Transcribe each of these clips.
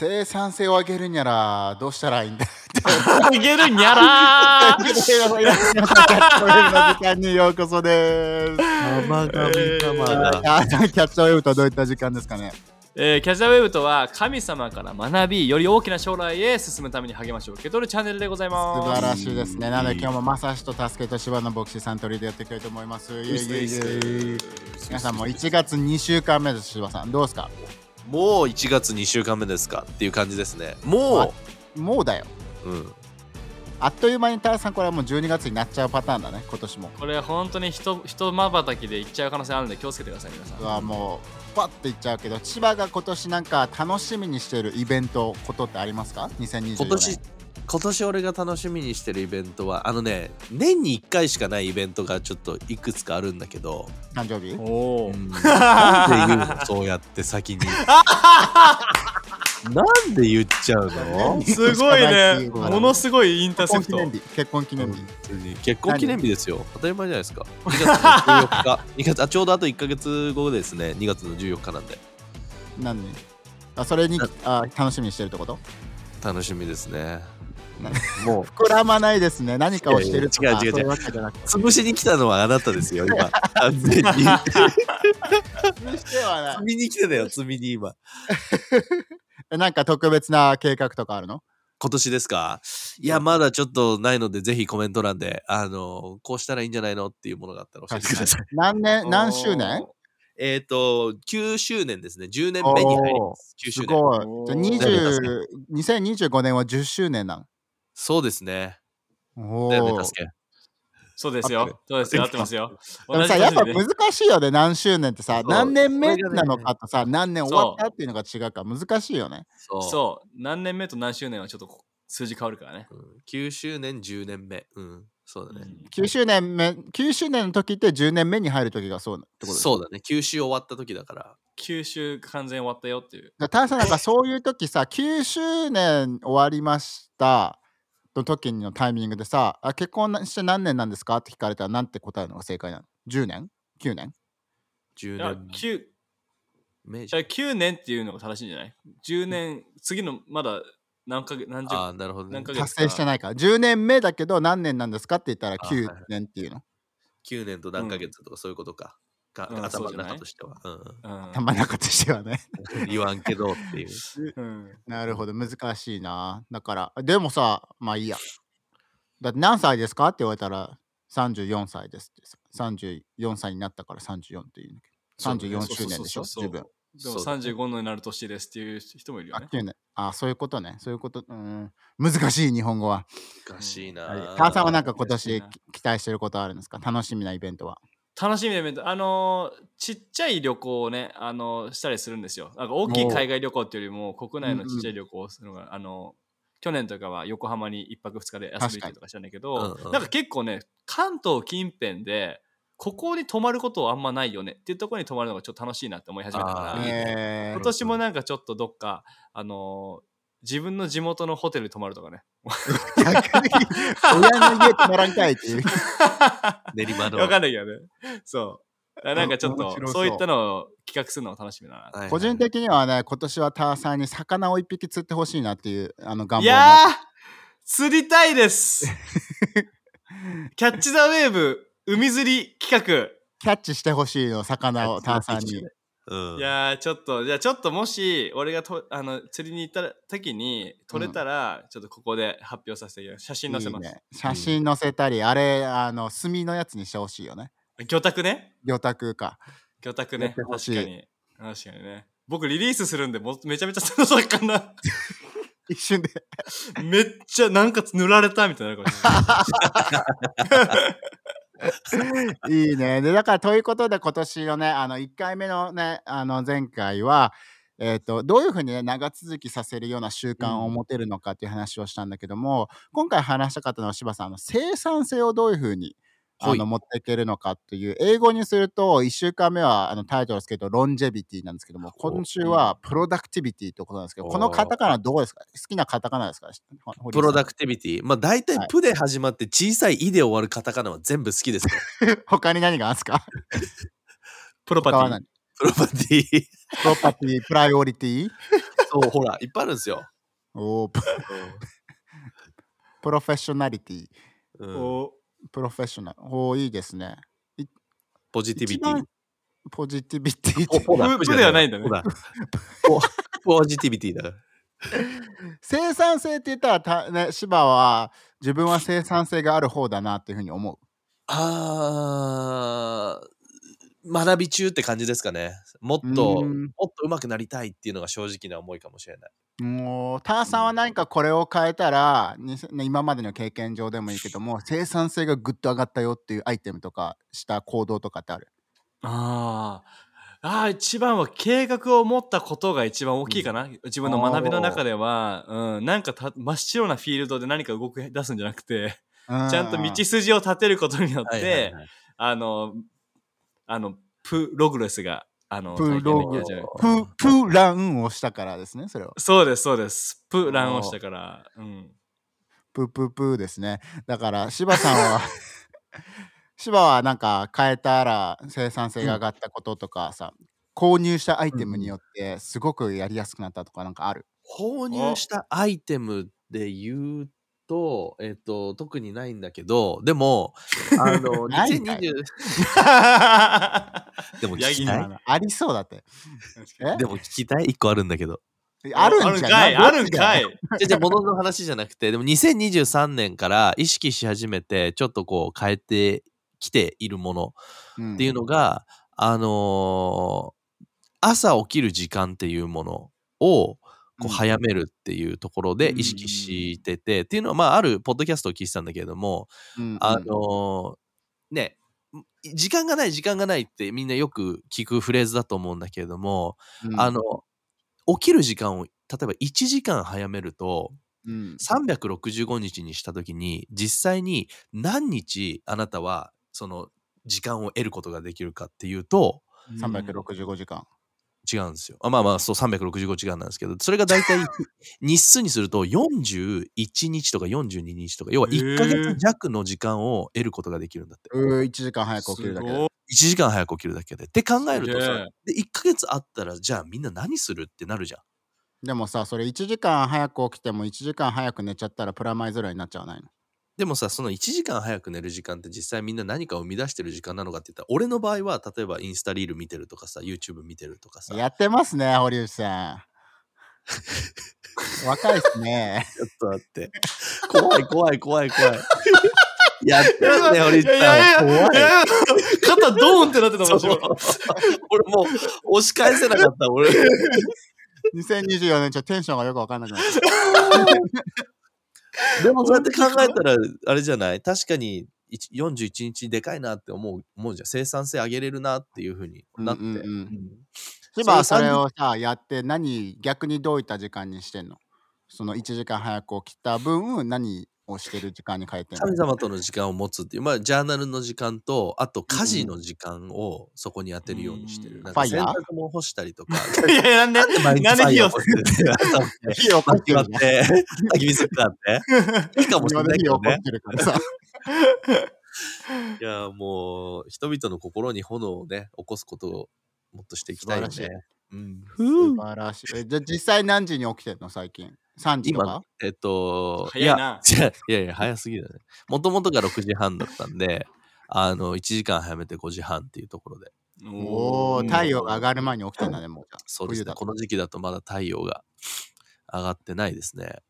生産性を上げるにゃらどうしたらいいんだ？あげるにゃらー キャッチボールの時間にようこそです。甘神様だ。あキャッチボールとどういった時間ですかね？えーキャジャウェブとは神様から学びより大きな将来へ進むために励ましを受け取るチャンネルでござい素ます晴らしいですね。なので今日もまさしと助けと柴野牧師さん取りでやっていきたいと思います。皆さんも1月2週間目です、柴さん。どうですか？もう1月2週間目ですかっていう感じですね。ももうだよ。う、うん、あっという間にターさんこれはもう12月になっちゃうパターンだね、今年も。これ本当に人人まばたきで行っちゃう可能性あるんで気をつけてください皆さんうわもうパッていっちゃうけど千葉が今年なんか楽しみにしてるイベントことってありますか ?2024 年今年今年俺が楽しみにしてるイベントはあのね年に1回しかないイベントがちょっといくつかあるんだけど、誕生日おお、うん。なんで言うの？そうやって先に。なんで言っちゃうの？すごいね。うんものすごいインターセプト結婚記念日。結婚記念日。本当に。結婚記念日ですよ。当たり前じゃないですか。2月の14日。2月あちょうどあと1か月後ですね。2月の14日なんで。何あそれになあ楽しみにしてるってこと？楽しみですね。なもう膨らまないですね。何かをしてるとか違う違う違う。潰しに来たのはあなたですよ今。完全ににしてはない。積みに来てたよ積みに今えなんか特別な計画とかあるの？今年ですか？いやまだちょっとないのでぜひコメント欄であのこうしたらいいんじゃないのっていうものがあったら教えてください。何年？何周年？えっと9周年ですね。10年目に入ります。9周す年ごい。じゃあおー20 2025年は10周年なん？そうですね。おだよねー助け。そうですよ。そうですよ。合ってますよ。でもさやっぱ難しいよね何周年ってさそう。何年目なのかとさ何年終わったっていうのが違うから難しいよね。そう。そう。何年目と何周年はちょっとこ数字変わるからね。うん。9周年10年目。うん。そうだね、9周年目9周年の時って10年目に入る時がそうってことですそうだね。9周終わった時だから。九州完全終わったよっていう。だからタンさんなんかそういう時さ9周年終わりましたの時のタイミングでさあ結婚して何年なんですか？って聞かれたらなんて答えるのが正解なの ?10 年 ?9 年？10いや年9目じゃあ9年っていうのが正しいんじゃない ?10 年次のまだ何ヶ月何十ああなるほどね。何ヶ月達成してないから。10年目だけど何年なんですか？って言ったら9あはいはい。年っていうの。9年と何ヶ月とかそういうことか、かうん頭の中としては、うん。うん。うんたまなかとしてはね。言わんけどっていう。うん。なるほど難しいな。だからでもさまあいいや。だって何歳ですか？って言われたら34歳ですってさ。34歳になったから34っていうんだけど。そうだね。34周年でしょ？自分。でもそうだね。35のになる年ですっていう人もいるよあね。9年あそういうことね。そういうことうん難しい日本語は。難しいな。母さんはなんか今年き期待してることあるんですか？楽しみなイベントは楽しみなイベント、あのーちっちゃい旅行をね、あのーしたりするんですよ。なんか大きい海外旅行っていうよりも、国内のちっちゃい旅行をするのが、あのー去年とかは横浜に1泊2日で遊びに行ったりとかしたんだけど、うんうん。なんか結構ね、関東近辺で、ここに泊まることはあんまないよねっていうところに泊まるのがちょっと楽しいなって思い始めたから、今年もなんかちょっとどっか、あのー自分の地元のホテルに泊まるとかね。ー、逆に親の家泊まらんかいっていう 練馬の。わかんないけどね。そう。なんかちょっとそうそういったのを企画するのが楽しみだな。はいはい個人的にはね今年はターさんに魚を一匹釣ってほしいなっていうあの願望いや釣りたいです キャッチ・ザ・ウェーブ海釣り企キャッチしてほしいの魚をターさんにうん画。いやーちょっと、じゃあちょっともし俺がとあの釣りに行った時に撮れたら、ちょっとここで発表させていただきます写真載せます。いいね、写真載せたり、あれあの炭のやつにしてほしいよね魚拓ね。魚拓か魚拓ね。確かに。確かにね。僕リリースするんでもうめちゃめちゃそうかな。一瞬でめっちゃなんか塗られたみたいない。いいねでだからということで今年のねあの1回目のねあの前回はえー、とどういうふうにね長続きさせるような習慣を持てるのかっていう話をしたんだけども、今回話したかったのは柴さんあの生産性をどういうふうにあはいの持っていけるのかっていう英語にすると1週間目はあのタイトルですけど longevity なんですけども今週は productivity ってことなんですけどこのカタカナどこですか？好きなカタカナですか？プロダククティビティ。まあ大体はいプで始まって小さいイで終わるカタカナは全部好きですよ。他に何があるんですか？プロパティ。プロパティ。プロパティ、プライオリティ？そう、ほら、いっぱいあるんですよ。おープ プロフェッショナリティ。うんおプロフェッショナル。おーいいですね。ポジティビ一ティ番。ポジティビティププではないんだねほら ポポジティビティだから。生産性って言ったらた、ね、芝は自分は生産性がある方だなっていうふうに思う。あー学び中って感じですかね。もっと、うん。もっと上手くなりたいっていうのが正直な思いかもしれない。もう、ターさんは何かこれを変えたら、今までの経験上でもいいけども、生産性がぐっと上がったよっていうアイテムとかした行動とかってある？あー。あー一番は計画を持ったことが一番大きいかな、自分の学びの中では、うん、なんかた真っ白なフィールドで何か動き出すんじゃなくて、ちゃんと道筋を立てることによって、はいはいはい。あのあのプログレスがあのプログププランをしたからですね、それは。そうですそうです。プランをしたから、うん、プププですね。だから、柴さんは、柴はなんか変えたら生産性が上がったこととかさ、購入したアイテムによってすごくやりやすくなったとかなんかある？購入したアイテムで言うと、えっ、と、特にないんだけど、でも、あの、ないんかい2020でも聞きたい？ありそうだって。え？でも聞きたい？一個あるんだけど。あるんじゃない？かいあるんかい。じゃあじゃあ物の話じゃなくて、でも2023年から意識し始めて、ちょっとこう変えてきているものっっていうのが、あのー朝起きる時間っていうものをこう早めるっていうところで意識してて、っていうのは、まあ、あるポッドキャストを聞いてたんだけれども、あのーね、時間がない時間がないってみんなよく聞くフレーズだと思うんだけれども、あの、起きる時間を例えば1時間早めると、うん。365日にした時に実際に何日あなたはその時間を得ることができるかっていうと365時間。違うんですよ。あまあまあそう365時間なんですけどそれが大体 日数にすると41日とか42日とか要は1ヶ月弱の時間を得ることができるんだって。うー1時間早く起きるだけで。すごい1時間早く起きるだけで。って考えるとさで1ヶ月あったらじゃあみんな何するってなるじゃん。でもさ、それ1時間早く起きても1時間早く寝ちゃったらプラマイゼロになっちゃわないの？でもさ、その1時間早く寝る時間って実際みんな何かを生み出してる時間なのかって言ったら、俺の場合は例えばインスタリール見てるとかさ、YouTube 見てるとかさ、やってますね、堀内さん。若いっすね。ちょっと待って。怖い怖い怖い怖い。やってるね、俺 いやいやいや怖い。肩ドーンってなってたそう面白い俺もう押し返せなかった、俺。2024年ちょっとテンションがよくわかんなくなった。でもそうやって考えたら、あれじゃない？確かに一41日でかいなって思う思うじゃん。生産性上げれるなっていうふうになって。うん。うん。うんうん千葉はそれをさ、やって何、逆にどういった時間にしてんの？その1時間早く起きた分、何をしてる時間に変えて神様との時間を持つっていう、まあ、ジャーナルの時間と、あと家事の時間をそこに当てるようにしてる。うんなんか洗ファイヤー？濯も干したりとか。いやいやなんでなんで火をて 火をて焚き火するかって。いいかもしれないけどね。いや、もう、人々の心に炎をね、起こすことをもっとしていきたいよ素晴ね。うん、素晴らしい。えじゃあ実際何時に起きてんの最近？3時と今か、えっと、早いなや、いやいや、早すぎだね。もともとが6時半だったんで、あの、1時間早めて5時半っていうところで。おお、太陽が上がる前に起きてんだね、もうじゃあ。そうですね。この時期だとまだ太陽が上がってないですね。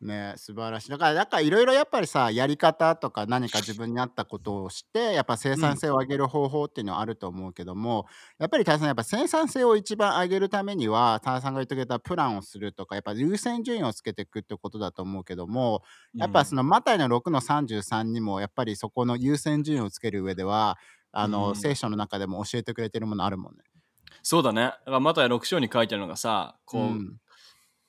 ね素晴らしい。だから、だからいろいろやっぱりさ、やり方とか何か自分に合ったことをして、やっぱ生産性を上げる方法っていうのはあると思うけども、やっぱり田中さん、やっぱ生産性を一番上げるためには、田中さんが言ってくれたプランをするとか、やっぱ優先順位をつけていくってことだと思うけども、やっぱそのマタイの6の33にも、やっぱりそこの優先順位をつける上では、あの、うん。聖書の中でも教えてくれてるものあるもんね。そうだね。だからまた6章に書いてあるのがさこう、うん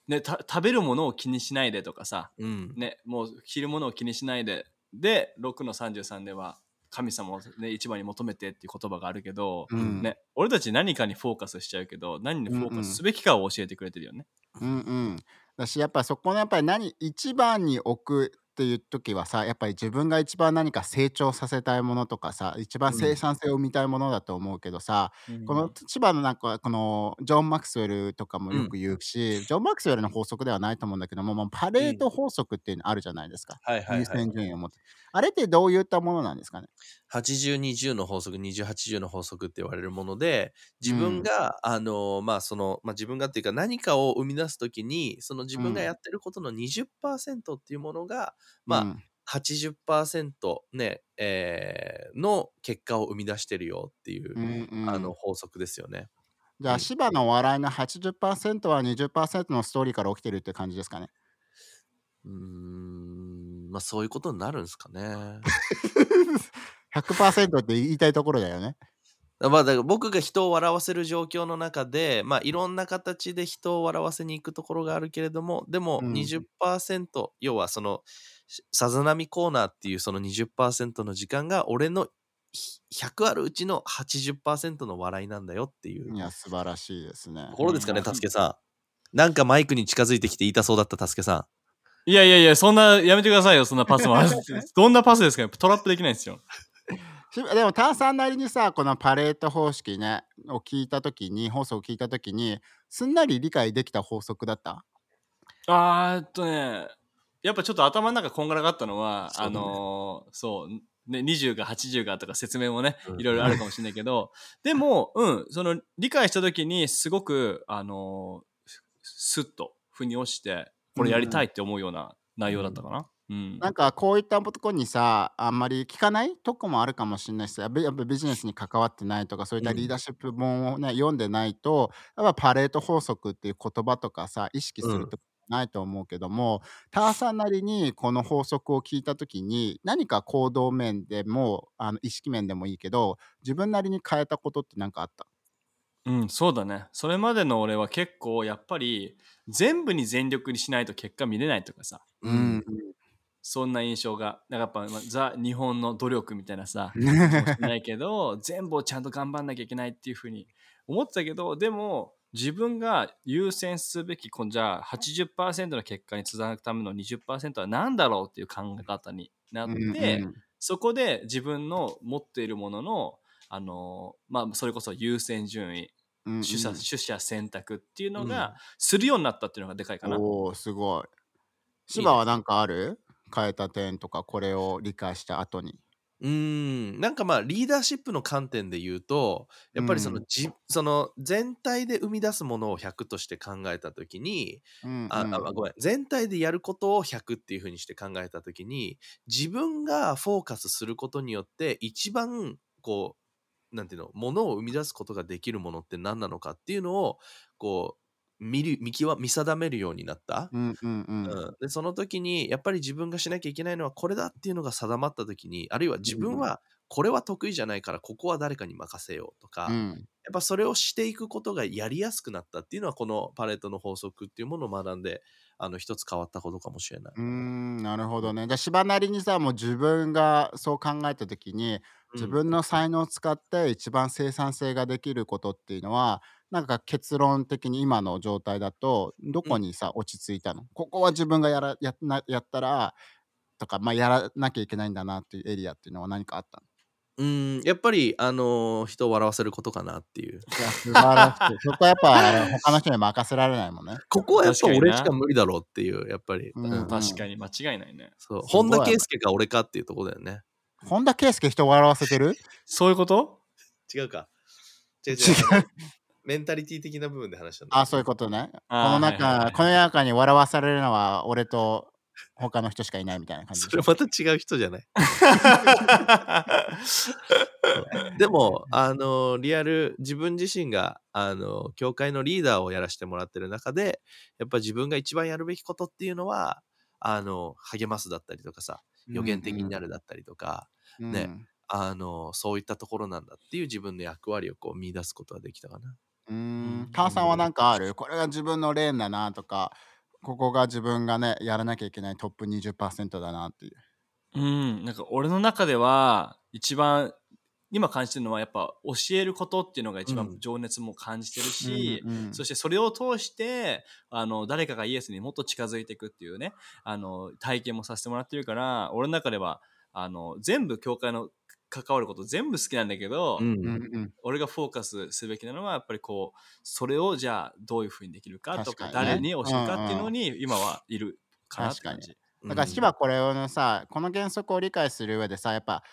ね、た食べるものを気にしないでとかさ、うん。ね、もう着るものを気にしないでで6の33では神様を、ね、一番に求めてっていう言葉があるけど、うんね、俺たち何かにフォーカスしちゃうけど何にフォーカスすべきかを教えてくれてるよね。うんうん。だし、やっぱそこのやっぱり何、一番に置くっていう時はさやっぱり自分が一番何か成長させたいものとかさ一番生産性を生みたいものだと思うけどさ、うん。この千葉のなんかこのジョン・マクスウェルとかもよく言うし、ジョン・マクスウェルの法則ではないと思うんだけども、もうパレート法則っていうのあるじゃないですか、はいはいはい優先順位を持ってあれってどういったものなんですかね？8020の法則2080の法則って言われるもので自分が、あのまあその、まあ、自分がっていうか何かを生み出すときにその自分がやってることの20%っていうものが、まあ、うん80%ね、えーの結果を生み出してるよっていう、うんうんあの法則ですよね。じゃあ、うん芝の笑いの80%は20%のストーリーから起きてるって感じですかね。うーんまあそういうことになるんですかね。100%って言いたいところだよね。まあ、だから僕が人を笑わせる状況の中で、まあ、いろんな形で人を笑わせに行くところがあるけれどもでもうん20%、要はそのしさざ波コーナーっていうその20%の時間が俺のひ100あるうちの80%の笑いなんだよっていういや、素晴らしいですねと。ころですかね、うんたすけさん。なんかマイクに近づいてきて言いたそうだったたすけさん。いやいやいや、そんな、やめてくださいよ、そんなパスも。どんなパスですか？トラップできないですよ。しでも、タンさんなりにさ、このパレート方式ね、を聞いたときに、法則を聞いたときに、すんなり理解できた法則だった？あーえっとね、やっぱちょっと頭の中こんがらがったのは、ねあのーそう、ね、20が80がとか説明もねうんいろいろあるかもしれないけど、でも、うん、その理解した時にすごく、あのーすっと腑に落ちて、これやりたいって思うような内容だったかな。うん。なんかこういったとこにさあんまり聞かないとこもあるかもしれないしやっぱやっぱビジネスに関わってないとかそういったリーダーシップ本をね、読んでないとやっぱパレート法則っていう言葉とかさ意識するとこないと思うけども、ターさんなりにこの法則を聞いた時に何か行動面でもあの意識面でもいいけど自分なりに変えたことって何かあった？うん、そうだね。それまでの俺は結構やっぱり全部に全力にしないと結果見れないとかさ、うん。そんな印象が、なんかやっぱ、まあザ・日本の努力みたいなさ、ないけど、全部をちゃんと頑張んなきゃいけないっていうふうに思ってたけど、でも自分が優先すべき、じゃあ80%の結果につなぐための20%は何だろうっていう考え方になって、うんそこで自分の持っているものの、あのまあ、それこそ優先順位、うんうん。取捨取捨選択っていうのうん。がするようになったっていうのがでかいかな。おおすごい。芝は何かある？変えた点とかこれを理解した後にうーんなんかまあリーダーシップの観点で言うとやっぱりその,、うん。じその全体で生み出すものを100として考えた時に、うんああごめん全体でやることを100っていうふうにして考えた時に自分がフォーカスすることによって一番こうなんていうのものを生み出すことができるものって何なのかっていうのをこう見る見極見定めるようになった？うんうんうん。うん、でその時にやっぱり自分がしなきゃいけないのはこれだっていうのが定まった時にあるいは自分はこれは得意じゃないからここは誰かに任せようとか、やっうんぱそれをしていくことがやりやすくなったっていうのはこのパレートの法則っていうものを学んであの一つ変わったことかもしれない。うーんなるほどね。じゃあ芝なりにさもう自分がそう考えた時に自分の才能を使って一番生産性ができることっていうのはなんか結論的に今の状態だとどこにさ、落ち着いたの？ここは自分がやらやなやったらとか、まあ、やらなきゃいけないんだなっていうエリアっていうのは何かあったの？うんやっぱりあのー人を笑わせることかなっていう。いや素晴らしいそこはやっぱ他の人に任せられないもんね。ここはやっぱ俺しか無理だろうっていうやっぱり、確かに間違いないね。そう本田圭佑か俺かっていうところだよね。本田圭佑人を笑わせてる？そういうこと？違うか。違う違う。違うメンタリティ的な部分で話したんだ。あそういうことね。この中、はいはいはいこの中に笑わされるのは俺と他の人しかいないみたいな感じそれまた違う人じゃない？でも、あの、リアル、自分自身が、あの、教会のリーダーをやらせてもらってる中で、やっぱ自分が一番やるべきことっていうのは、あの、励ますだったりとかさ、予言的になるだったりとか、うんねあの、そういったところなんだっていう自分の役割をこう見出すことができたかな。うーん。タンさんは何かある？これが自分のレーンだなとか、ここが自分がね、やらなきゃいけないトップ20%だなっていう。うん、なんか俺の中では一番今感じてるのはやっぱ教えることっていうのが一番うん。情熱も感じてるし、うんうん。そしてそれを通してあの誰かがイエスにもっと近づいていくっていうねあの体験もさせてもらってるから俺の中ではあの全部教会の関わること全部好きなんだけど、うんうんうん俺がフォーカスすべきなのはやっぱりこうそれをじゃあどういうふうにできるかとか確かにね誰に教えるかっていうのに今はいるかなって感じ。だから芝これをのさこの原則を理解する上でさやっぱ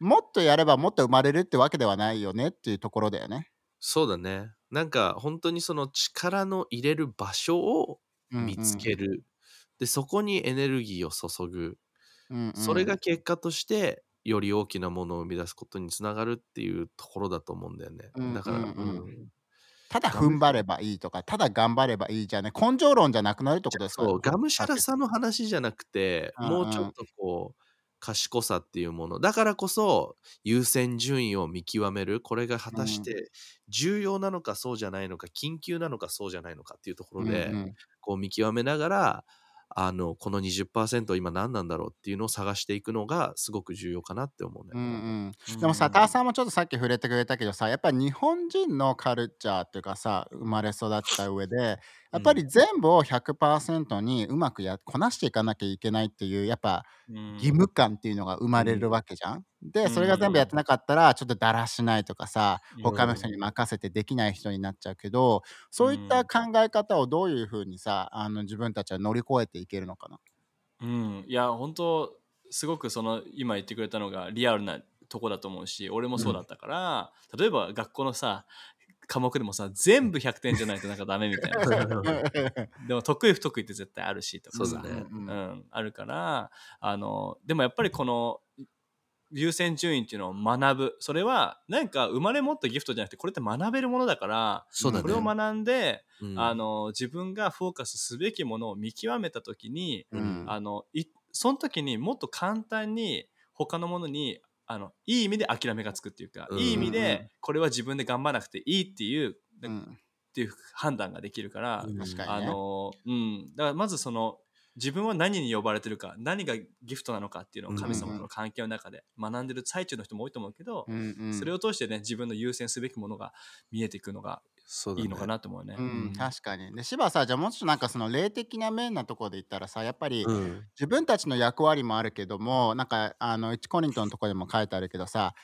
もっとやればもっと生まれるってわけではないよねっていうところだよね。そうだね。なんか本当にその力の入れる場所をうん見つける。で、そこにエネルギーを注ぐ。うんうんそれが結果としてより大きなものを生み出すことにつながるっていうところだと思うんだよね。うんだから、うんうんうんただ踏ん張ればいいとかただ頑張ればいいじゃね根性論じゃなくなるってことですかそう、がむしゃらさの話じゃなくて、うんうんもうちょっとこう、賢さっていうもの。だからこそ、優先順位を見極める。これが果たして重要なのかそうじゃないのか、緊急なのかそうじゃないのかっていうところで、うんうんこう見極めながら、あの、この20%今何なんだろうっていうのを探していくのがすごく重要かなって思うね。うんうん、でもさ、ターさんもちょっとさっき触れてくれたけどさ、やっぱり日本人のカルチャーっていうかさ、生まれ育った上で、やっぱり全部を100%にうまくやこなしていかなきゃいけないっていう、やっぱ義務感っていうのが生まれるわけじゃん。で、それが全部やってなかったら、ちょっとだらしないとかさ、他の人に任せてできない人になっちゃうけど、そういった考え方をどういうふうにさ、あの自分たちは乗り越えていけるのかな？うん、いや本当すごくその今言ってくれたのがリアルなとこだと思うし俺もそうだったから、例えば学校のさ科目でもさ全部100点じゃないとなんかダメみたいな。さでも得意不得意って絶対あるしとか。さそうだね。うん。うん、あるからあのでもやっぱりこの優先順位っていうのを学ぶ。それはなんか生まれ持ったギフトじゃなくてこれって学べるものだからそうだね。これを学んで、うん。あの自分がフォーカスすべきものを見極めた時に、うん。あのいその時にもっと簡単に他のものにあのいい意味で諦めがつくっていうか、うん。いい意味うん。でこれは自分で頑張らなくていいっていう、っうん。ていう判断ができるから、うん。あ確かにね。のうん、だからまずその自分は何に呼ばれてるか何がギフトなのかっていうのを神様との関係の中で学んでる最中の人も多いと思うけど、うんうん。それを通してね自分の優先すべきものが見えていくのがそうだね。いいのかなと思うね。うん、確かに。で、芝さ、じゃあもうちょっとなんかその霊的な面なところで言ったらさ、やっぱりうん。自分たちの役割もあるけども、なんかあの1コリントのところでも書いてあるけどさ、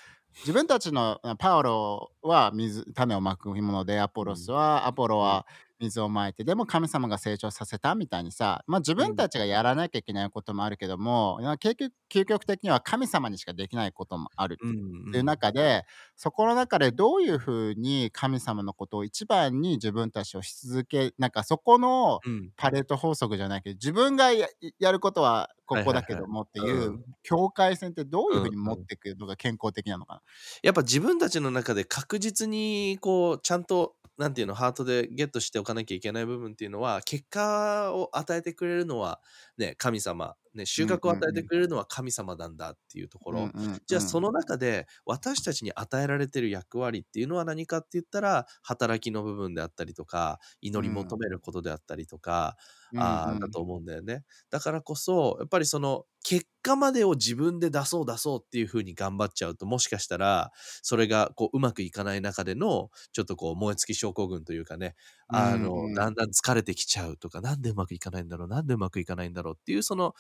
自分たちのあパウロは水種をまくもので、アポロスは、アポロは水をまいて、でも神様が成長させたみたいにさ、まあ、自分たちがやらなきゃいけないこともあるけども、いや究極究極的には神様にしかできないこともあるうんっていう中で、そこの中でどういうふうに神様のことを一番に自分たちをし続けなんかそこのうん。パレート法則じゃないけど自分がややることはここだけどもっていう境界線ってどういうふうにうん持っていくのが健康的なのかな？やっぱ自分たちの中で確実にこうちゃんとなんていうのハートでゲットしておかなきゃいけない部分っていうのは結果を与えてくれるのはね神様ね収穫を与えてくれるのは神様なんだっていうところ、じゃあその中で私たちに与えられてる役割っていうのは何かって言ったら働きの部分であったりとか祈り求めることであったりとか、あうんうんーだと思うんだよね。だからこそやっぱりその結果までを自分で出そう出そうっていう風に頑張っちゃうともしかしたらそれがこううまくいかない中でのちょっとこう燃え尽き症候群というかねあの、だんだん疲れてきちゃうとかなんでうまくいかないんだろうなんでうまくいかないんだろうっていうその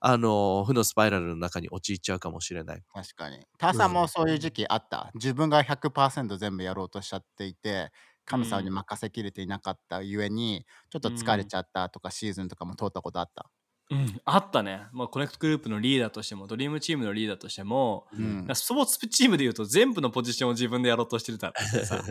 あの負のスパイラルの中に陥っちゃうかもしれない。確かに。ターさんもそういう時期あった？自分が100%全部やろうとしちゃっていて、神様に任せきれていなかったゆえに、ちょっと疲れちゃったとかシーズンとかも通ったことあった？うん、あったね、まあ、コネクトグループのリーダーとしてもドリームチームのリーダーとしても、うん。スポーツチームでいうと全部のポジションを自分でやろうとしてるからさ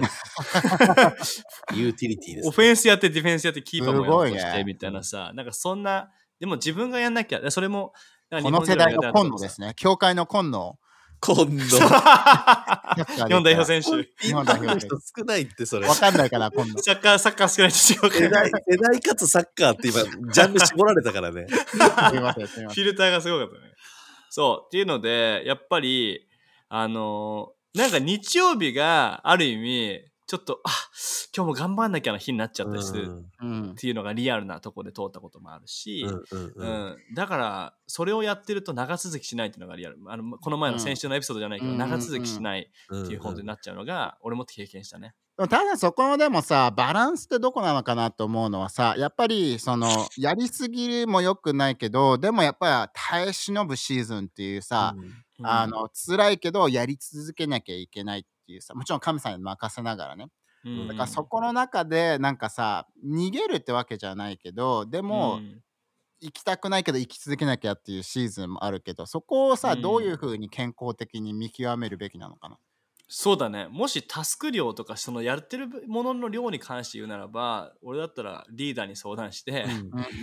ユーティリティですオフェンスやってディフェンスやってキーパーもやろうとしてみたいなさ、なんかそんなでも自分がやんなきゃそれもこの世代の今野ですね。教会の今野。今度日本代表選手日本代表選の人少ないってそれ手。わかんないかな、今野。サッカーサッカー少ないと違うか世代ら世代かつサッカーって今ジャンル絞られたからね。フィルターがすごかったね。そう。っていうので、やっぱり、あのーなんか日曜日がある意味、ちょっとあ今日も頑張んなきゃな日になっちゃったりするっていうのがリアルなとこで通ったこともあるし、うんうんううん。んだからそれをやってると長続きしないっていうのがリアル。あのこの前の先週のエピソードじゃないけど、うん長続きしないうんっていう本当になっちゃうのが、俺も経験したね。ただそこのでもさバランスってどこなのかなと思うのはさやっぱりそのやりすぎも良くないけどでもやっぱり耐え忍ぶシーズンっていうさ、うん。あの辛いけどやり続けなきゃいけないっていうさもちろん神様に任せながらね。うんだからそこの中でなんかさ逃げるってわけじゃないけどでも、うん。行きたくないけど生き続けなきゃっていうシーズンもあるけどそこをさ、うん。どういうふうに健康的に見極めるべきなのかな？そうだね。もしタスク量とかそのやってるものの量に関して言うならば俺だったらリーダーに相談して、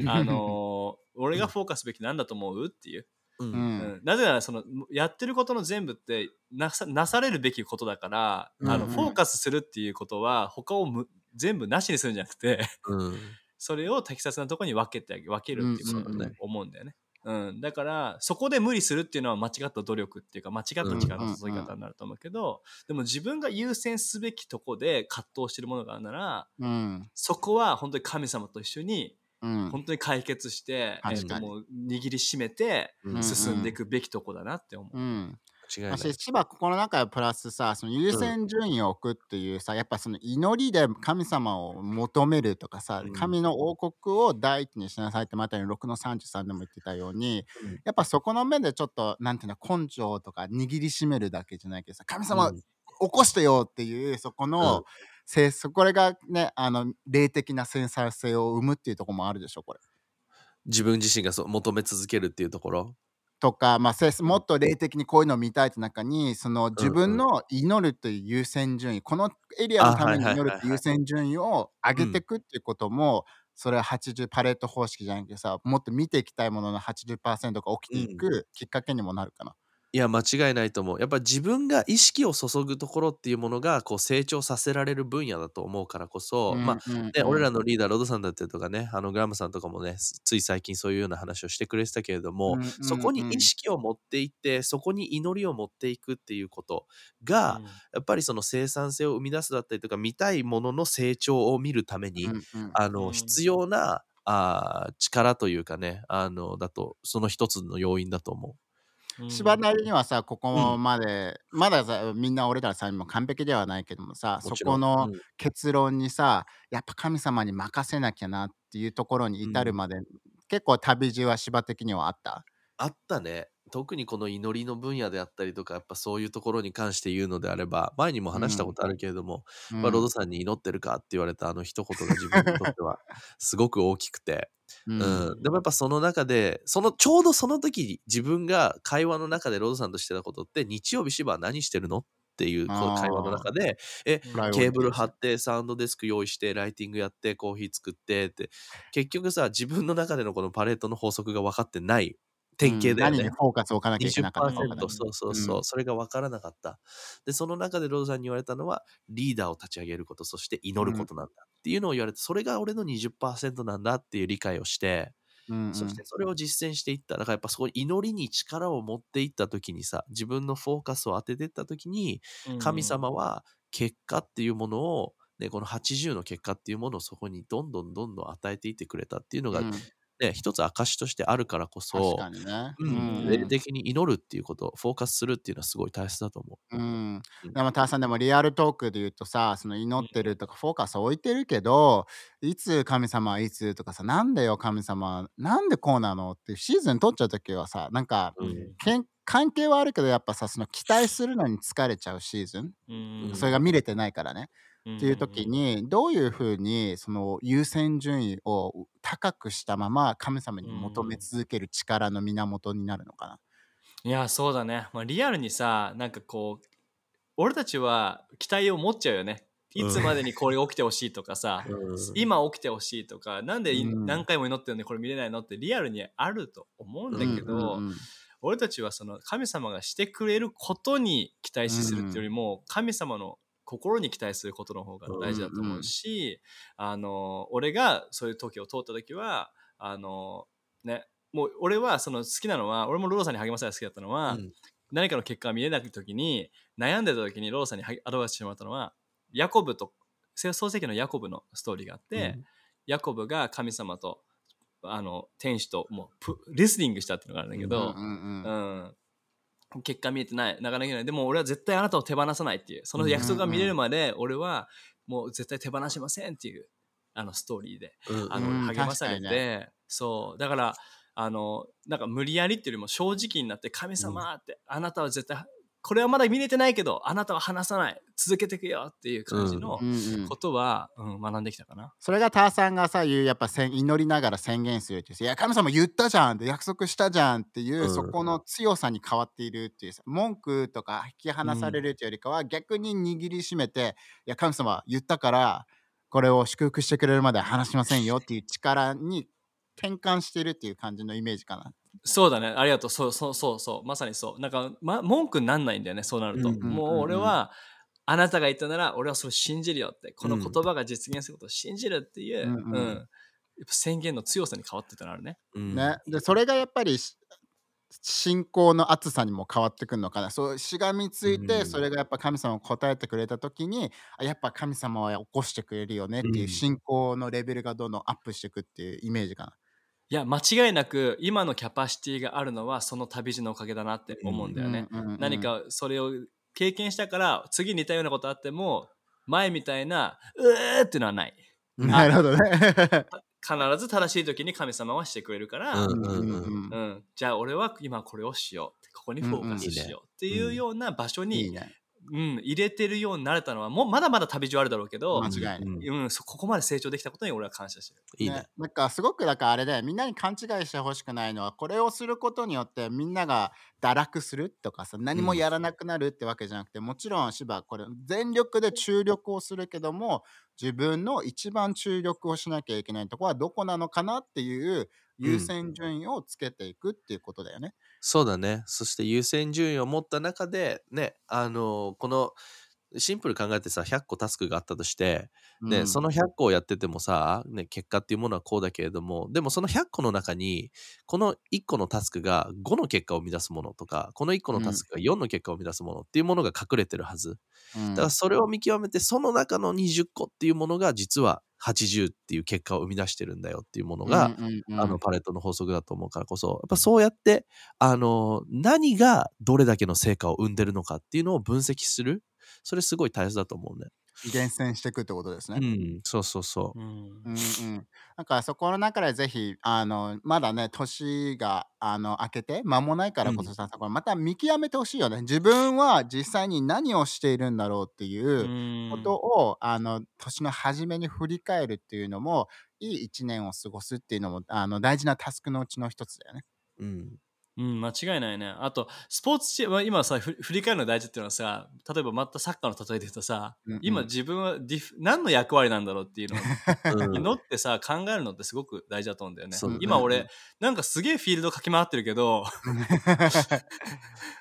あのー 俺がフォーカスべきなんだと思う？っていう、うん。なぜならそのやってることの全部ってなさなされるべきことだから、あのうん。フォーカスするっていうことは他をむ全部なしにするんじゃなくてうん。それを適切なところに分けてあげ分けるっていうことだとうん。うんうん思うんだよね。うん、だからそこで無理するっていうのは間違った努力っていうか間違った力の注ぎ方になると思うけど、でも自分が優先すべきとこで葛藤してるものがあるならうん。そこは本当に神様と一緒にうん。本当に解決して、えーともう握りしめてうん。進んでいくべきとこだなって思う。うん。違いない。私千葉ここの中でプラスさその優先順位を置くっていうさ、やっぱその祈りで神様を求めるとかさ、うん。神の王国を第一にしなさいってまたに6の33でも言ってたように、うん。やっぱそこの面でちょっとなんていうの根性とか握りしめるだけじゃないけどさ神様うん。起こしてよっていうそこの、うん。せそこれがねあの霊的な繊細性を生むっていうところもあるでしょこれ。自分自身がそう求め続けるっていうところ？とか、まあ、せもっと霊的にこういうのを見たいって中にその自分の祈るという優先順位、このエリアのために祈るっていう優先順位を上げていくっていうことも、それは80パレート方式じゃなくてさもっと見ていきたいものの80%が起きていくきっかけにもなるかな。いや間違いないと思う。やっぱ自分が意識を注ぐところっていうものがこう成長させられる分野だと思うからこそ、まあうんうん。ね、俺らのリーダーロドさんだったりとかねあのグラムさんとかもねつつい最近そういうような話をしてくれてたけれども、うんうんうん。そこに意識を持っていってそこに祈りを持っていくっていうことが、うん。やっぱりその生産性を生み出すだったりとか見たいものの成長を見るために、うんうん。あの、うん。必要なあー力というかねあのだとその一つの要因だと思う。ん芝なりにはさここまで、まださみんな俺らさも完璧ではないけどもさそこのうん。結論にさやっぱ神様に任せなきゃなっていうところに至るまで、結構旅路は芝的にはあった？あったね。特にこの祈りの分野であったりとか、やっぱそういうところに関して言うのであれば、前にも話したことあるけれども、うん。まあ、ロドさんに祈ってるかって言われたあの一言が自分にとってはすごく大きくて、ううん。ん、でもやっぱその中で、そのちょうどその時に自分が会話の中でロドさんとしてたことって、日曜日芝は何してるのっていう会話の中で、え、ケーブル貼って、サウンドデスク用意して、ライティングやって、コーヒー作ってって、結局さ、自分の中でのこのパレートの法則が分かってない典型だよね。何にフォーカスを置かなきゃいけなかったか分かんない20%そうそうそう、う。んそれが分からなかった。で、その中でローザンに言われたのは、リーダーを立ち上げること、そして祈ることなんだっていうのを言われて、それが俺の20%なんだっていう理解をして、うんうん。そしてそれを実践していった。だからやっぱそこに祈りに力を持っていった時にさ、自分のフォーカスを当てていった時に、神様は結果っていうものを、ね、この80の結果っていうものをそこにどんどんどんどん与えていってくれたっていうのが、うんね、一つ証としてあるからこそ、確かにね。うんうん。霊的に祈るっていうこと、フォーカスするっていうのはすごい大切だと思う。うん、うん。でもターさんでもリアルトークで言うとさその祈ってるとかフォーカス置いてるけどいつ神様はいつとかさなんでよ神様なんでこうなのってシーズン取っちゃう時はさなんかうん。けん関係はあるけどやっぱさその期待するのに疲れちゃうシーズン、うん。それが見れてないからね、っっていう時にどういうふうにその優先順位を高くしたまま神様に求め続ける力の源になるのかな？いやそうだね、まあ、リアルにさなんかこう俺たちは期待を持っちゃうよね。いつまでにこれが起きてほしいとかさ、うん今起きてほしいとかなんで何回も祈ってるのにこれ見れないのってリアルにあると思うんだけど、うんうん。うん俺たちはその神様がしてくれることに期待しするっていうよりも、神様の心に期待することの方が大事だと思うし、あの俺がそういう時を通った時はあのねもう俺はその好きなのは俺もロロさんに励まされが好きだったのは、うん。何かの結果が見えない時に悩んでた時にロロさんにはアドバイスしてもらったのはヤコブと創世記のヤコブのストーリーがあって、うん。ヤコブが神様とあの天使ともうプレスリングしたっていうのがあるんだけど、うんうんううん。ん結果見えてない。なかなかない。でも俺は絶対あなたを手放さないっていう。その約束が見れるまで俺はもう絶対手放しませんっていう。あのストーリーで。うんあの、うん励まされて、確かにそう。だからあのなんか無理やりっていうよりも正直になって神様って、あなたは絶対これはまだ見れてないけどあなたは離さない。続けていくよっていう感じのうん。うんことは、うん学んできたかな。それがターさんがさ言うやっぱ宣祈りながら宣言するっていういや神様言ったじゃんって約束したじゃんっていう、うん。そこの強さに変わっているっていうさ文句とか引き離されるっていうよりかは、逆に握りしめていや神様言ったからこれを祝福してくれるまで話しませんよっていう力に転換してるっていう感じのイメージかな。そうだね、ありがとう。そうそうそうそう、まさにそう。なんか、ま、文句になんないんだよね、そうなると。うんもう俺は、あなたが言ったなら、俺はそれを信じるよって、この言葉が実現することを信じるっていう、ううん。んうん。やっぱ宣言の強さに変わってたのあるね。うん。ね、でそれがやっぱりし信仰の厚さにも変わってくるのかな。そうしがみついて、うんそれがやっぱ神様を答えてくれた時にあやっぱ神様は起こしてくれるよねっていううん。信仰のレベルがどんどんアップしていくっていうイメージかな。いや、間違いなく、今のキャパシティがあるのは、その旅路のおかげだなって思うんだよね。何かそれを経験したから、次似たようなことあっても、前みたいな、うーっていうのはない。なるほどね。必ず正しい時に神様はしてくれるから、うんうんううんん、じゃあ俺は今これをしようここにフォーカスしようっていうような場所に、ね。うん、入れてるようになれたのはもうまだまだ旅路あるだろうけど、間違いないうんうん、そここまで成長できたことに俺は感謝してる。いいねね。なんかすごくだからあれでみんなに勘違いしてほしくないのはこれをすることによってみんなが堕落するとかさ何もやらなくなるってわけじゃなくて、もちろん芝これ全力で注力をするけども自分の一番注力をしなきゃいけないところはどこなのかなっていう優先順位をつけていくっていうことだよね。そうだね。そして優先順位を持った中で、ね、あのこの、シンプルに考えてさ、100個タスクがあったとして、ね、うんその100個をやっててもさ、ね、結果っていうものはこうだけれども、でもその100個の中に、この1個のタスクが5の結果を生み出すものとか、この1個のタスクが4の結果を生み出すものっていうものが隠れてるはず。うんだからそれを見極めて、その中の20個っていうものが実は80っていう結果を生み出してるんだよっていうものが、あのパレットの法則だと思うからこそ、やっぱそうやって、あの、何がどれだけの成果を生んでるのかっていうのを分析する。それすごい大切だと思うね。厳選していくってことですね。うん、そうそうそう。うんうんうん、なんかそこの中でぜひあのまだね年があの明けて間もないからこそさ、これまた見極めてほしいよね自分は実際に何をしているんだろうっていうことを、あの年の初めに振り返るっていうのもいい一年を過ごすっていうのもあの大事なタスクのうちの一つだよね。うん。うん、間違いないね。あと、スポーツチーム、今さ、ふ振り返るの大事っていうのはさ、例えばまたサッカーの例えで言うとさ、うんうん今自分はディフ何の役割なんだろうっていうの うんに乗ってさ、考えるのってすごく大事だと思うんだよね。そう今俺、うんなんかすげえフィールド駆け回ってるけど、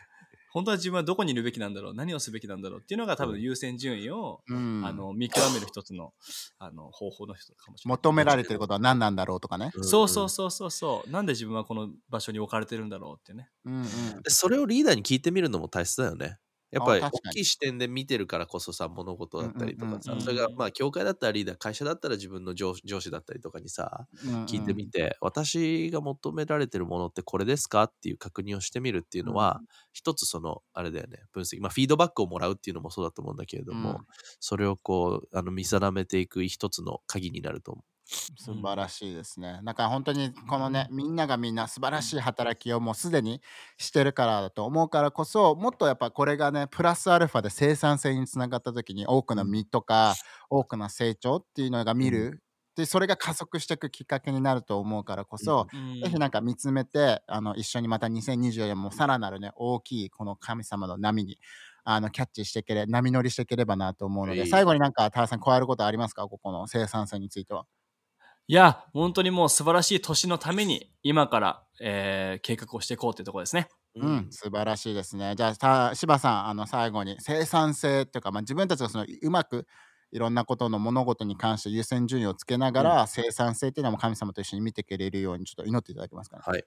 本当は自分はどこにいるべきなんだろう何をすべきなんだろうっていうのが多分優先順位を、うんあの見極める一つのあの方法の一つかもしれない。求められてることは何なんだろうとかね。そうそうそうそうそう。なんで自分はこの場所に置かれてるんだろうってね。うんうんでそれをリーダーに聞いてみるのも大切だよね。やっぱり大きい視点で見てるからこそさ、物事だったりとかさそれがまあ、教会だったらリーダー、会社だったら自分の上上司だったりとかにさ、聞いてみて、私が求められてるものってこれですか？っていう確認をしてみるっていうのは、一つその、あれだよね、分析、まあ、フィードバックをもらうっていうのもそうだと思うんだけれども、うん。それをこう、あの見定めていく一つの鍵になると思素晴らしいですね。だから本当にこのね、みんながみんな素晴らしい働きをもうすでにしてるからだと思うからこそ、もっとやっぱこれがね、プラスアルファで生産性につながった時に多くの実とか、多くの成長っていうのが見る。で、それが加速していくきっかけになると思うからこそ、うん。ぜひなんか見つめて、あの一緒にまた2024年もさらなるね、大きいこの神様の波にあのキャッチしていけれ、波乗りしていければなと思うので、はい最後になんか、田原さん、加えることありますか？ここの生産性については。いや、本当にもう素晴らしい年のために、今から、えー計画をしていこうっていうところですね。う。うん、素晴らしいですね。じゃあ、た柴さん、あの最後に生産性というか、まあ、自分たちがそのうまくいろんなことの物事に関して優先順位をつけながら、生産性っていうのも神様と一緒に見ていけれるようにちょっと祈っていただけますかね。はい、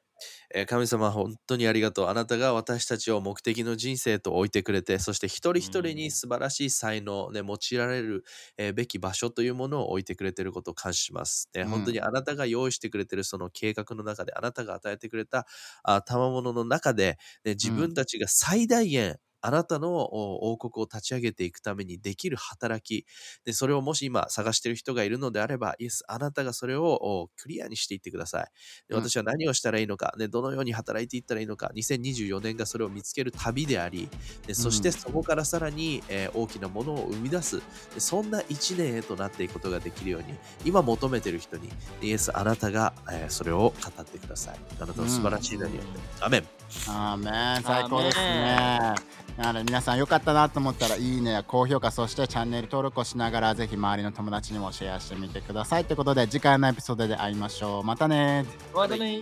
えー神様、本当にありがとう。あなたが私たちを目的の人生と置いてくれて、そして一人一人うんに素晴らしい才能、ね、用いられる、えーべき場所というものを置いてくれていることを感謝します。ねうん本当にあなたが用意してくれているその計画の中で、あなたが与えてくれたあ賜物の中で、ね、自分たちが最大限、あなたのお王国を立ち上げていくためにできる働き、でそれをもし今探している人がいるのであれば、イエス、あなたがそれをおクリアにしていってください。でうん私は何をしたらいいのか、ね、どのように働いていったらいいのか、2024年がそれを見つける旅であり、でそしてそこからさらに、えー大きなものを生み出すで、そんな1年へとなっていくことができるように、今求めている人に、イエス、あなたが、えーそれを語ってください。あなたの素晴らしい名によって。アメン。アーメン最高ですね。なので皆さんよかったなと思ったらいいねや高評価そしてチャンネル登録をしながらぜひ周りの友達にもシェアしてみてください。ということで次回のエピソードで会いましょう。またね。またね。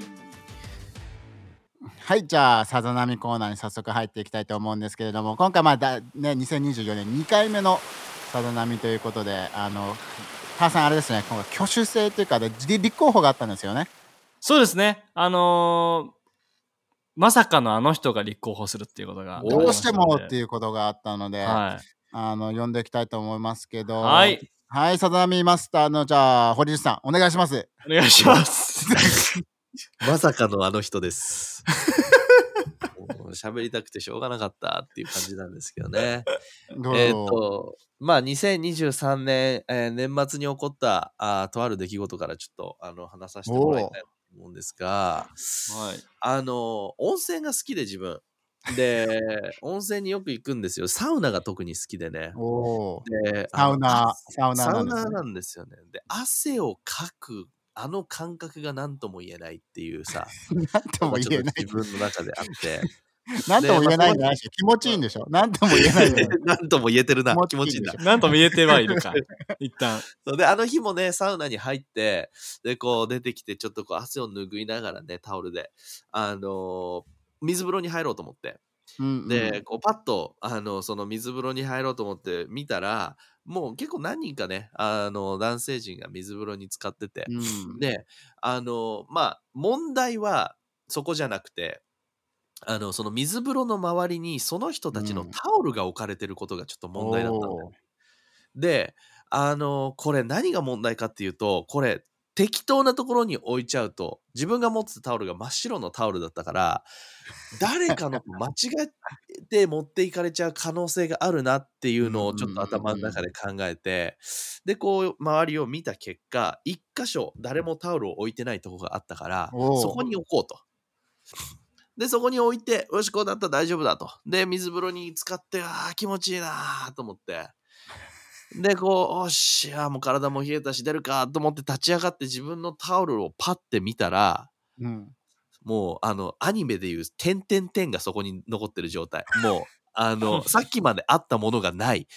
はいじゃあさざ波コーナーに早速入っていきたいと思うんですけれども今回まあだ、ね、2024年2回目のさざ波ということであの母さんあれですね今回挙手制というかで立立候補があったんですよね。そうですね。あのーまさかのあの人が立候補するっていうことが。おどうしてもってう。いうことがあったので、はい。あの呼んでいきたいと思いますけどはい。はい、さざ波マスターのじゃあ堀内さんお願いします。お願いします。まさかのあの人です。喋りたくてしょうがなかったっていう感じなんですけどね。えっ、と、まあ、2023年、えー年末に起こったあーとある出来事からちょっとあの話させてもらいたいと思うんですが、はい。あの、温泉が好きで自分。で、温泉によく行くんですよ。サウナが特に好きでね。でサウナサウナサウナなんですよね。で、汗をかく、あの感覚が何とも言えないっていうさ、なんとも言えない自分の中であって、なんとも言えないんじゃないでしょ気持ちいいんでしょなんとも言えないない 何とも言えてるな。気気持ちいいんだ。なんと見えてはいるか。一旦。そうで、あの日もね、サウナに入って、で、こう出てきて、ちょっとこう汗を拭いながらね、タオルで、あのー水風呂に入ろうと思って。うんうんで、こうパッと、あの、その水風呂に入ろうと思って見たら、もう結構何人かね、あの、男性陣が水風呂に浸かってて、うんで、あの、まあ、問題はそこじゃなくて、あの、その水風呂の周りにその人たちのうん。タオルが置かれてることがちょっと問題だったんだよね。で、あの、これ何が問題かっていうと、これ適当なところに置いちゃうと、自分が持ってたタオルが真っ白のタオルだったから、誰かのと間違えて持っていかれちゃう可能性があるなっていうのをちょっと頭の中で考えて、で、こう周りを見た結果、一箇所誰もタオルを置いてないとこがあったから、そこに置こうと。で、そこに置いて、よし、こうだったら大丈夫だと。で、水風呂に浸かって、ああ、気持ちいいなーと思って。で、こう、おっしゃ、もう体も冷えたし出るかと思って立ち上がって自分のタオルをパッて見たら、うんもう、あの、アニメでいう、点々点がそこに残ってる状態。もう、あの、さっきまであったものがない。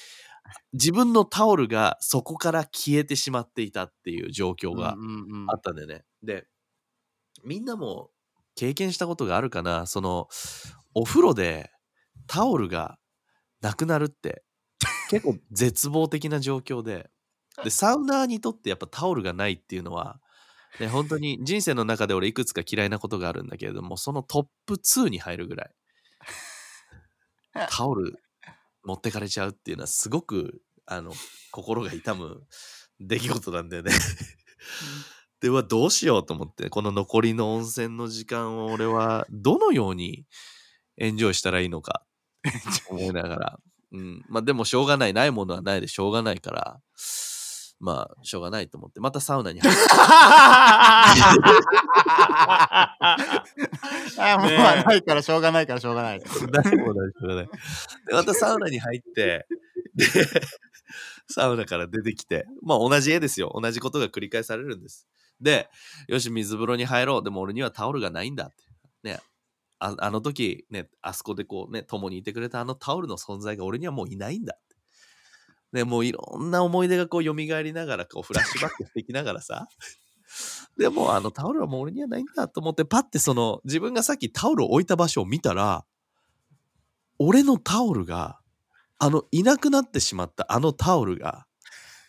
自分のタオルがそこから消えてしまっていたっていう状況がうんうんうんあったんだよね。で、みんなも経験したことがあるかな。その、お風呂でタオルがなくなるって、結構絶望的な状況で、で、サウナーにとってやっぱタオルがないっていうのは、ね、本当に人生の中で俺いくつか嫌いなことがあるんだけれども、そのトップ2に入るぐらい、タオル持ってかれちゃうっていうのはすごく、あの、心が痛む出来事なんだよね。ではどうしようと思って、この残りの温泉の時間を俺はどのようにエンジョイしたらいいのか 思いながら。うん。まあでもしょうがない。ないものはないでしょうがないから、まあしょうがないと思って、またサウナに入って。あもうないからしょうがないからしょうがない。ないものはしょうがない。で、またサウナに入って、で、サウナから出てきて、まあ同じ絵ですよ。同じことが繰り返されるんです。で、よし、水風呂に入ろう。でも俺にはタオルがないんだって。ね。ああの時、ね、あそこでこうね、共にいてくれたあのタオルの存在が俺にはもういないんだって。で、もういろんな思い出がこう蘇りながら、こうフラッシュバックしていきながらさ。でもあのタオルはもう俺にはないんだと思って、パッてその自分がさっきタオルを置いた場所を見たら、俺のタオルが、あのいなくなってしまったあのタオルが、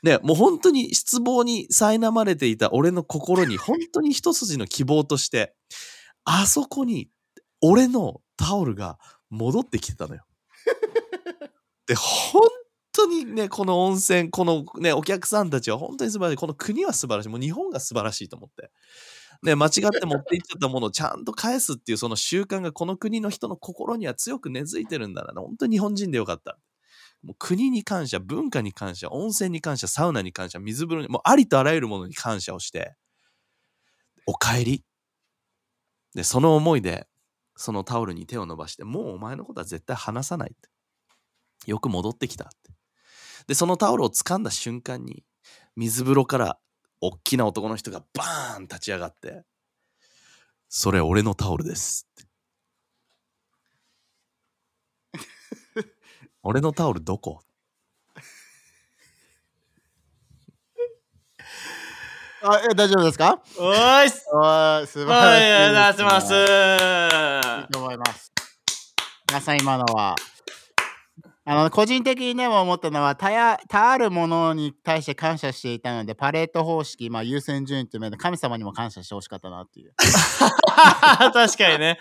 ね、もう本当に失望に苛まれていた俺の心に本当に一筋の希望として、あそこに俺のタオルが戻ってきてたのよ。で、本当にね、この温泉、このね、お客さんたちは本当に素晴らしい。この国は素晴らしい。もう日本が素晴らしいと思って。ね、間違って持っていっちゃったものをちゃんと返すっていうその習慣がこの国の人の心には強く根付いてるんだな。本当に日本人でよかった。もう国に感謝、文化に感謝、温泉に感謝、サウナに感謝、水風呂に、もうありとあらゆるものに感謝をして、お帰り。で、その思いで、そのタオルに手を伸ばして、もうお前のことは絶対離さないって。よく戻ってきたって。で、そのタオルを掴んだ瞬間に、水風呂から大きな男の人がバーン立ち上がって、それ俺のタオルですって。俺のタオルどこ？あえ大丈夫ですか？おーいすおー素晴はい、ありらしいがとうございます。いいと思います。皆さん今のはあの個人的にね思ったのはたやたあるものに対して感謝していたのでパレート方式、まあ、優先順位という面で神様にも感謝してほしかったなっていう。確かにね。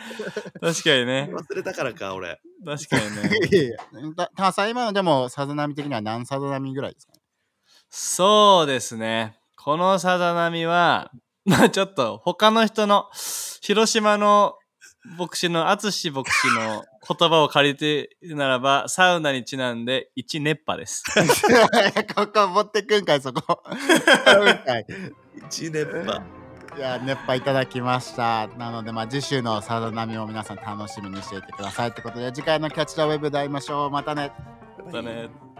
確かにね。忘れたからか、俺。確かにね。いやいやたたさん今のでもさざ波的には何さざ波ぐらいですかね？そうですね。このさざ波は、まあちょっと他の人の、広島の牧師の淳牧師の言葉を借りてならば、サウナにちなんで1熱波です。ここ持ってくんかいそこ。はい一年波。いや熱波いただきました。なので、まあ、次週のさざ波を皆さん楽しみにしていてください。ってことで、次回のキャッチ・ザ・ウェブで会いましょう。またね。またね。